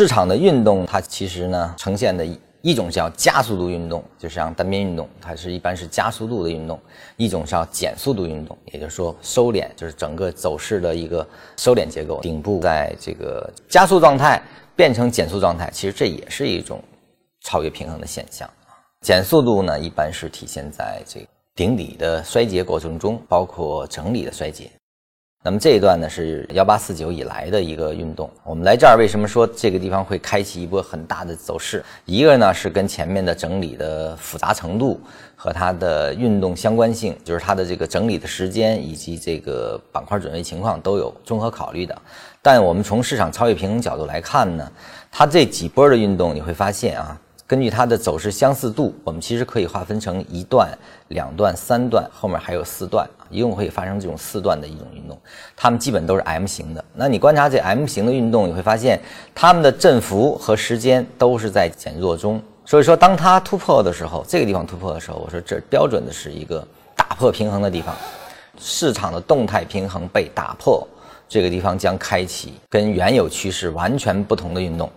市场的运动，它其实呢呈现的一种叫加速度运动，就是像单边运动，它是一般是加速度的运动；一种叫减速度运动，也就是说收敛，就是整个走势的一个收敛结构，顶部在这个加速状态变成减速状态，其实这也是一种超越平衡的现象。减速度呢，一般是体现在这个顶底的衰竭过程中，包括整理的衰竭。那么这一段呢是幺八四九以来的一个运动。我们来这儿为什么说这个地方会开启一波很大的走势？一个呢是跟前面的整理的复杂程度和它的运动相关性，就是它的这个整理的时间以及这个板块准备情况都有综合考虑的。但我们从市场超越平衡角度来看呢，它这几波的运动你会发现啊。根据它的走势相似度，我们其实可以划分成一段、两段、三段，后面还有四段，一共会发生这种四段的一种运动。它们基本都是 M 型的。那你观察这 M 型的运动，你会发现它们的振幅和时间都是在减弱中。所以说，当它突破的时候，这个地方突破的时候，我说这标准的是一个打破平衡的地方，市场的动态平衡被打破，这个地方将开启跟原有趋势完全不同的运动。